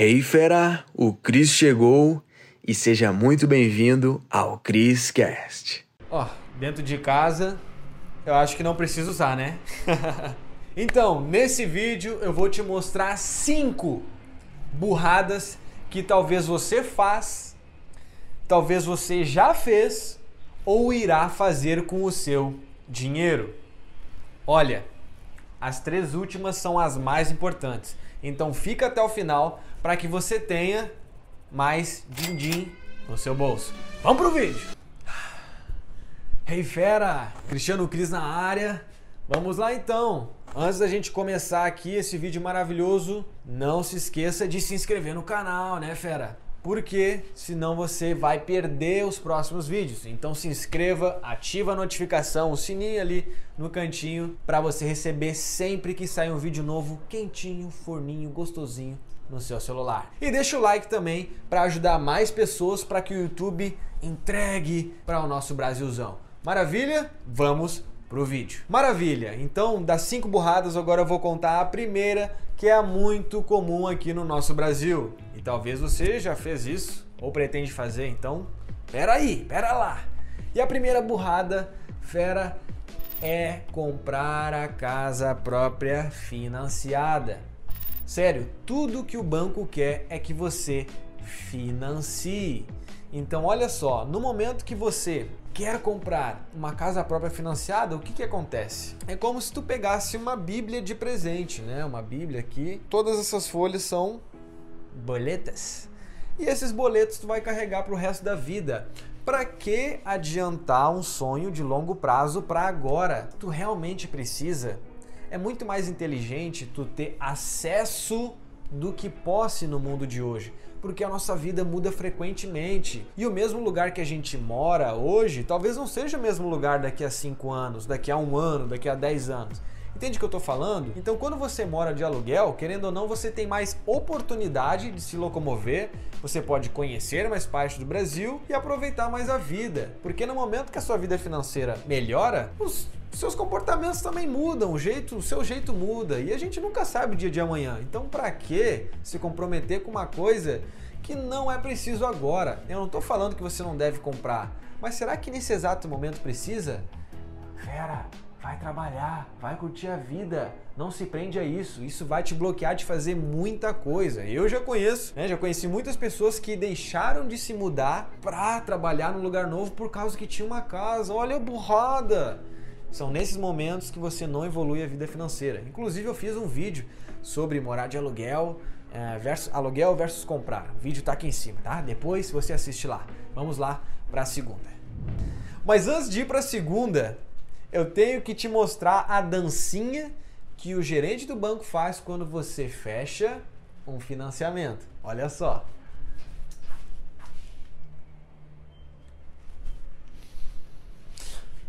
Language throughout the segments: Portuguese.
Hey fera, o Cris chegou e seja muito bem-vindo ao Cris Cast. Ó, dentro de casa, eu acho que não preciso usar, né? então, nesse vídeo eu vou te mostrar cinco burradas que talvez você faz, talvez você já fez ou irá fazer com o seu dinheiro. Olha, as três últimas são as mais importantes. Então fica até o final para que você tenha mais din-din no seu bolso. Vamos pro vídeo! Hey fera, Cristiano Cris na área. Vamos lá então. Antes da gente começar aqui esse vídeo maravilhoso, não se esqueça de se inscrever no canal, né, fera? Porque senão você vai perder os próximos vídeos. Então se inscreva, ativa a notificação, o sininho ali no cantinho para você receber sempre que sair um vídeo novo, quentinho, forninho, gostosinho no seu celular. E deixa o like também para ajudar mais pessoas para que o YouTube entregue para o nosso Brasilzão. Maravilha? Vamos pro vídeo. Maravilha! Então, das cinco burradas, agora eu vou contar a primeira, que é muito comum aqui no nosso Brasil. E talvez você já fez isso ou pretende fazer, então, pera aí, pera lá. E a primeira burrada, fera, é comprar a casa própria financiada. Sério, tudo que o banco quer é que você financie. Então, olha só, no momento que você quer comprar uma casa própria financiada, o que, que acontece? É como se tu pegasse uma Bíblia de presente, né? Uma Bíblia aqui. Todas essas folhas são boletas. E esses boletos tu vai carregar para o resto da vida. Para que adiantar um sonho de longo prazo para agora? Tu realmente precisa? É muito mais inteligente tu ter acesso do que posse no mundo de hoje, porque a nossa vida muda frequentemente. E o mesmo lugar que a gente mora hoje, talvez não seja o mesmo lugar daqui a 5 anos, daqui a um ano, daqui a 10 anos. Entende o que eu estou falando? Então, quando você mora de aluguel, querendo ou não, você tem mais oportunidade de se locomover, você pode conhecer mais parte do Brasil e aproveitar mais a vida. Porque no momento que a sua vida financeira melhora, os seus comportamentos também mudam, o jeito, o seu jeito muda e a gente nunca sabe o dia de amanhã. Então, para que se comprometer com uma coisa que não é preciso agora? Eu não estou falando que você não deve comprar, mas será que nesse exato momento precisa? Fera, vai trabalhar, vai curtir a vida. Não se prende a isso. Isso vai te bloquear de fazer muita coisa. Eu já conheço, né? Já conheci muitas pessoas que deixaram de se mudar para trabalhar num lugar novo por causa que tinha uma casa. Olha a burrada. São nesses momentos que você não evolui a vida financeira. Inclusive, eu fiz um vídeo sobre morar de aluguel, é, versus, aluguel versus comprar. O vídeo está aqui em cima, tá? Depois você assiste lá. Vamos lá para a segunda. Mas antes de ir para a segunda, eu tenho que te mostrar a dancinha que o gerente do banco faz quando você fecha um financiamento. Olha só.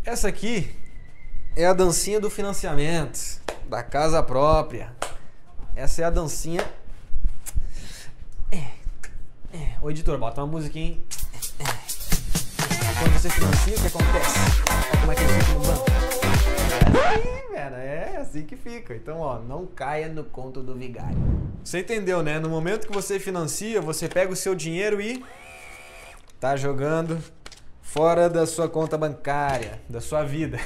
Essa aqui é a dancinha do financiamento, da casa própria. Essa é a dancinha. É, é. O editor, bota uma musiquinha. Quando você financia, o que acontece? Olha como é que ele fica no banco. É velho. É assim que fica. Então, ó, não caia no conto do vigário. Você entendeu, né? No momento que você financia, você pega o seu dinheiro e tá jogando fora da sua conta bancária, da sua vida.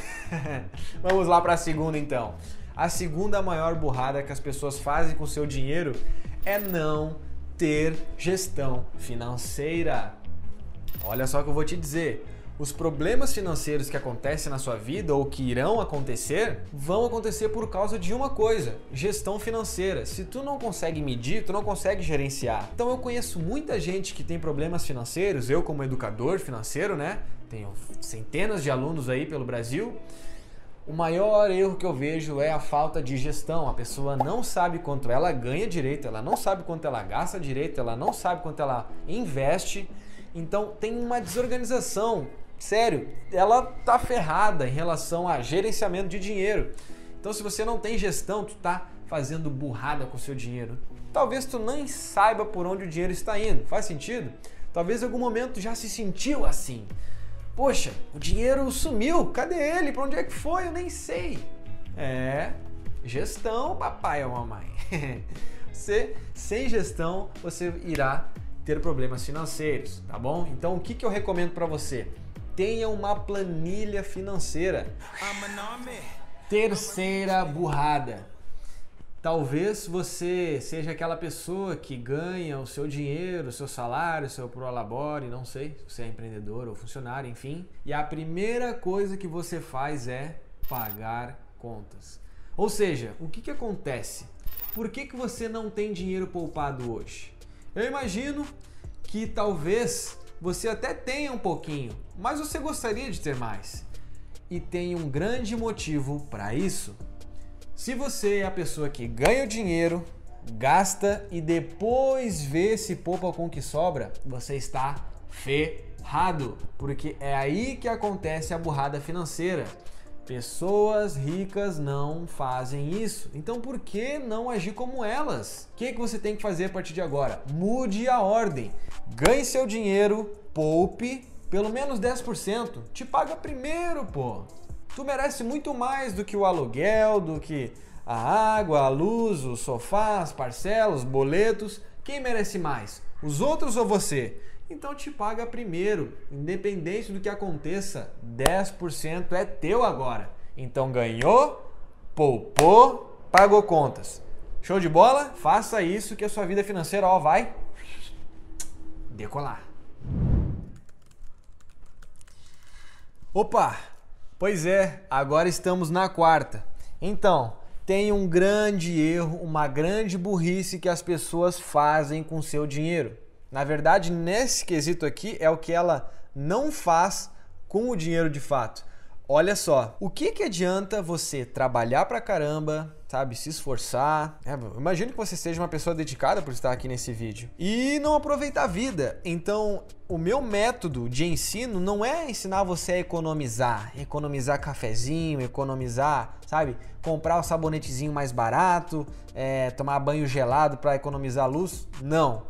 Vamos lá para a segunda então. A segunda maior burrada que as pessoas fazem com seu dinheiro é não ter gestão financeira. Olha só o que eu vou te dizer os problemas financeiros que acontecem na sua vida ou que irão acontecer vão acontecer por causa de uma coisa: gestão financeira. Se tu não consegue medir, tu não consegue gerenciar. Então eu conheço muita gente que tem problemas financeiros, eu como educador financeiro, né? Tenho centenas de alunos aí pelo Brasil. O maior erro que eu vejo é a falta de gestão. A pessoa não sabe quanto ela ganha direito, ela não sabe quanto ela gasta direito, ela não sabe quanto ela investe. Então tem uma desorganização sério, ela tá ferrada em relação a gerenciamento de dinheiro. Então, se você não tem gestão, tu tá fazendo burrada com o seu dinheiro. Talvez tu nem saiba por onde o dinheiro está indo. Faz sentido? Talvez em algum momento já se sentiu assim. Poxa, o dinheiro sumiu. Cadê ele? Para onde é que foi? Eu nem sei. É, gestão, papai ou mamãe. Você, sem gestão, você irá ter problemas financeiros, tá bom? Então, o que, que eu recomendo para você? Tenha uma planilha financeira. Terceira burrada. Talvez você seja aquela pessoa que ganha o seu dinheiro, o seu salário, o seu prolabore, não sei se você é empreendedor ou funcionário, enfim. E a primeira coisa que você faz é pagar contas. Ou seja, o que, que acontece? Por que, que você não tem dinheiro poupado hoje? Eu imagino que talvez você até tenha um pouquinho, mas você gostaria de ter mais. E tem um grande motivo para isso. Se você é a pessoa que ganha o dinheiro, gasta e depois vê se poupa com o que sobra, você está ferrado, porque é aí que acontece a burrada financeira. Pessoas ricas não fazem isso. Então por que não agir como elas? O que, que você tem que fazer a partir de agora? Mude a ordem. Ganhe seu dinheiro, poupe pelo menos 10%. Te paga primeiro, pô. Tu merece muito mais do que o aluguel, do que a água, a luz, os sofás, parcelas, boletos. Quem merece mais? Os outros ou você? Então te paga primeiro. Independente do que aconteça, 10% é teu agora. Então ganhou, poupou, pagou contas. Show de bola? Faça isso que a sua vida financeira ó, vai decolar. Opa! Pois é, agora estamos na quarta. Então, tem um grande erro, uma grande burrice que as pessoas fazem com seu dinheiro. Na verdade, nesse quesito aqui é o que ela não faz com o dinheiro de fato. Olha só, o que, que adianta você trabalhar pra caramba, sabe, se esforçar? É, imagino que você seja uma pessoa dedicada por estar aqui nesse vídeo e não aproveitar a vida. Então, o meu método de ensino não é ensinar você a economizar, economizar cafezinho, economizar, sabe, comprar o sabonetezinho mais barato, é, tomar banho gelado para economizar luz. Não.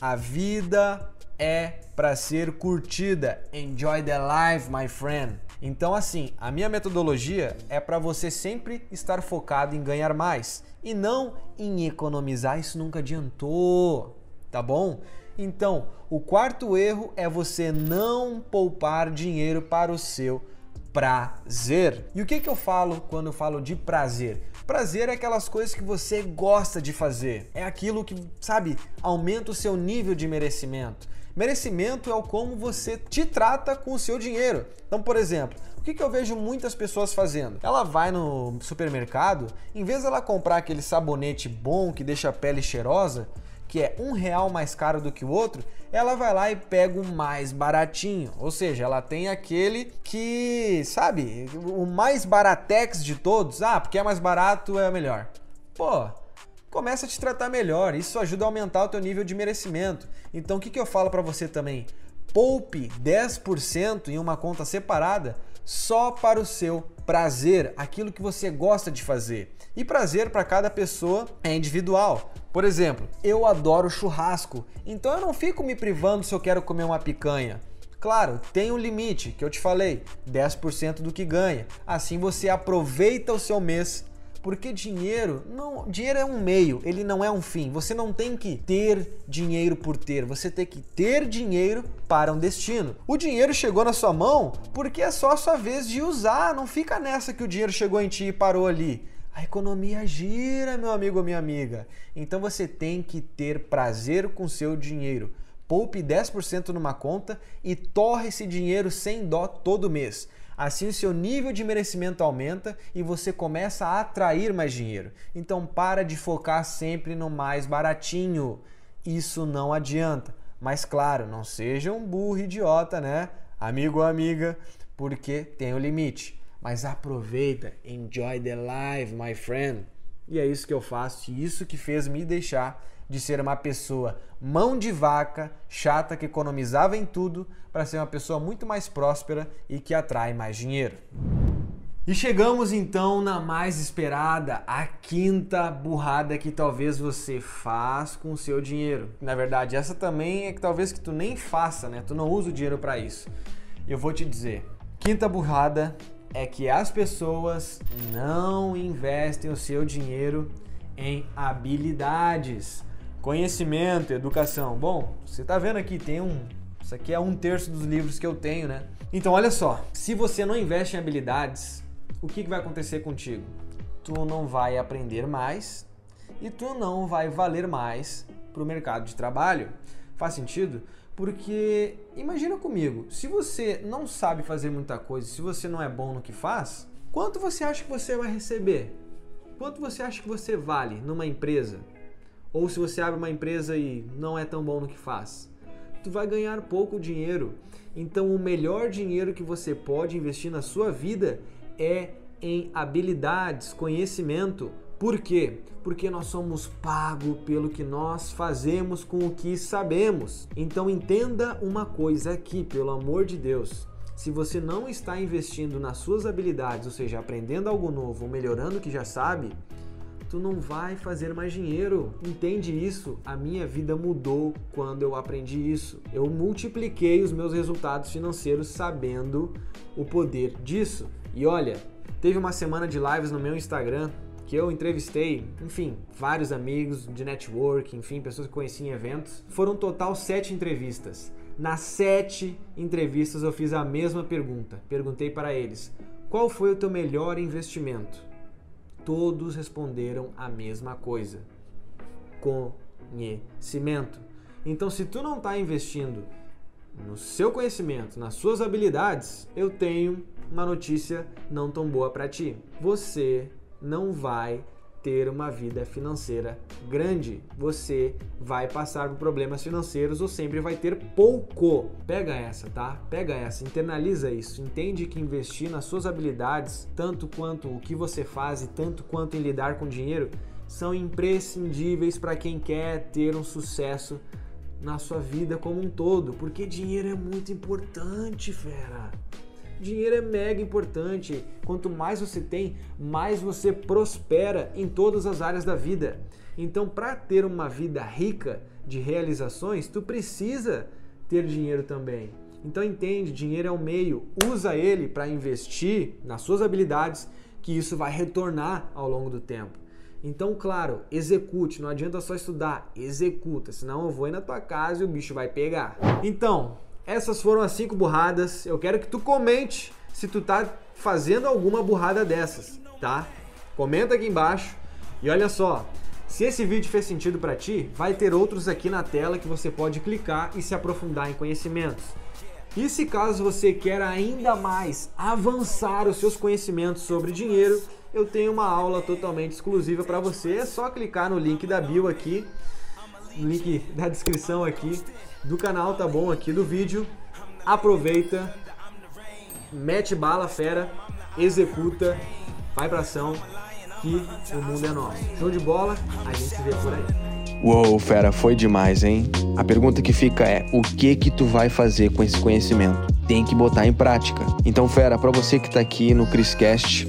A vida é para ser curtida. Enjoy the life, my friend. Então, assim, a minha metodologia é para você sempre estar focado em ganhar mais e não em economizar. Isso nunca adiantou, tá bom? Então, o quarto erro é você não poupar dinheiro para o seu prazer. E o que, que eu falo quando eu falo de prazer? Prazer é aquelas coisas que você gosta de fazer. É aquilo que, sabe, aumenta o seu nível de merecimento. Merecimento é o como você te trata com o seu dinheiro. Então, por exemplo, o que, eu vejo muitas pessoas fazendo? Ela vai no supermercado, em vez ela comprar aquele sabonete bom que deixa a pele cheirosa, que é um real mais caro do que o outro, ela vai lá e pega o mais baratinho. Ou seja, ela tem aquele que, sabe, o mais baratex de todos. Ah, porque é mais barato é melhor. Pô, começa a te tratar melhor. Isso ajuda a aumentar o teu nível de merecimento. Então, o que, que eu falo para você também? Poupe 10% em uma conta separada só para o seu prazer, aquilo que você gosta de fazer. E prazer para cada pessoa é individual. Por exemplo, eu adoro churrasco, então eu não fico me privando se eu quero comer uma picanha. Claro, tem um limite que eu te falei, 10% do que ganha. Assim você aproveita o seu mês porque dinheiro não, dinheiro é um meio, ele não é um fim. Você não tem que ter dinheiro por ter, você tem que ter dinheiro para um destino. O dinheiro chegou na sua mão porque é só a sua vez de usar, não fica nessa que o dinheiro chegou em ti e parou ali. A economia gira, meu amigo ou minha amiga. Então você tem que ter prazer com seu dinheiro. Poupe 10% numa conta e torre esse dinheiro sem dó todo mês. Assim, o seu nível de merecimento aumenta e você começa a atrair mais dinheiro. Então, para de focar sempre no mais baratinho. Isso não adianta. Mas, claro, não seja um burro idiota, né? Amigo ou amiga, porque tem o limite. Mas aproveita, enjoy the life, my friend. E é isso que eu faço, e isso que fez me deixar de ser uma pessoa mão de vaca, chata, que economizava em tudo, para ser uma pessoa muito mais próspera e que atrai mais dinheiro. E chegamos então na mais esperada, a quinta burrada que talvez você faz com o seu dinheiro. Na verdade, essa também é que talvez que tu nem faça, né? Tu não usa o dinheiro para isso. Eu vou te dizer. Quinta burrada é que as pessoas não investem o seu dinheiro em habilidades. Conhecimento, educação. Bom, você tá vendo aqui, tem um. Isso aqui é um terço dos livros que eu tenho, né? Então, olha só. Se você não investe em habilidades, o que, que vai acontecer contigo? Tu não vai aprender mais e tu não vai valer mais para o mercado de trabalho. Faz sentido? Porque imagina comigo, se você não sabe fazer muita coisa, se você não é bom no que faz, quanto você acha que você vai receber? Quanto você acha que você vale numa empresa? Ou se você abre uma empresa e não é tão bom no que faz? Tu vai ganhar pouco dinheiro. Então, o melhor dinheiro que você pode investir na sua vida é em habilidades, conhecimento. Por quê? Porque nós somos pagos pelo que nós fazemos com o que sabemos. Então entenda uma coisa aqui, pelo amor de Deus. Se você não está investindo nas suas habilidades, ou seja, aprendendo algo novo ou melhorando o que já sabe, tu não vai fazer mais dinheiro. Entende isso? A minha vida mudou quando eu aprendi isso. Eu multipliquei os meus resultados financeiros sabendo o poder disso. E olha, teve uma semana de lives no meu Instagram que eu entrevistei, enfim, vários amigos de network, enfim, pessoas que conheci em eventos. Foram um total sete entrevistas. Nas sete entrevistas eu fiz a mesma pergunta. Perguntei para eles: qual foi o teu melhor investimento? todos responderam a mesma coisa: conhecimento. Então, se tu não está investindo no seu conhecimento, nas suas habilidades, eu tenho uma notícia não tão boa para ti. Você não vai ter uma vida financeira grande. Você vai passar por problemas financeiros ou sempre vai ter pouco. Pega essa, tá? Pega essa, internaliza isso. Entende que investir nas suas habilidades, tanto quanto o que você faz e tanto quanto em lidar com dinheiro, são imprescindíveis para quem quer ter um sucesso na sua vida como um todo, porque dinheiro é muito importante, fera. Dinheiro é mega importante. Quanto mais você tem, mais você prospera em todas as áreas da vida. Então, para ter uma vida rica de realizações, tu precisa ter dinheiro também. Então entende, dinheiro é um meio, usa ele para investir nas suas habilidades, que isso vai retornar ao longo do tempo. Então, claro, execute, não adianta só estudar, executa, senão eu vou ir na tua casa e o bicho vai pegar. Então, essas foram as cinco burradas. Eu quero que tu comente se tu tá fazendo alguma burrada dessas, tá? Comenta aqui embaixo. E olha só, se esse vídeo fez sentido para ti, vai ter outros aqui na tela que você pode clicar e se aprofundar em conhecimentos. E se caso você quer ainda mais avançar os seus conhecimentos sobre dinheiro, eu tenho uma aula totalmente exclusiva para você. É só clicar no link da bio aqui, link da descrição aqui do canal, tá bom? Aqui do vídeo. Aproveita, mete bala, fera, executa, vai pra ação, que o mundo é nosso. Show de bola, a gente se vê por aí. Uou, fera, foi demais, hein? A pergunta que fica é: o que que tu vai fazer com esse conhecimento? Tem que botar em prática. Então, fera, para você que tá aqui no Criscast,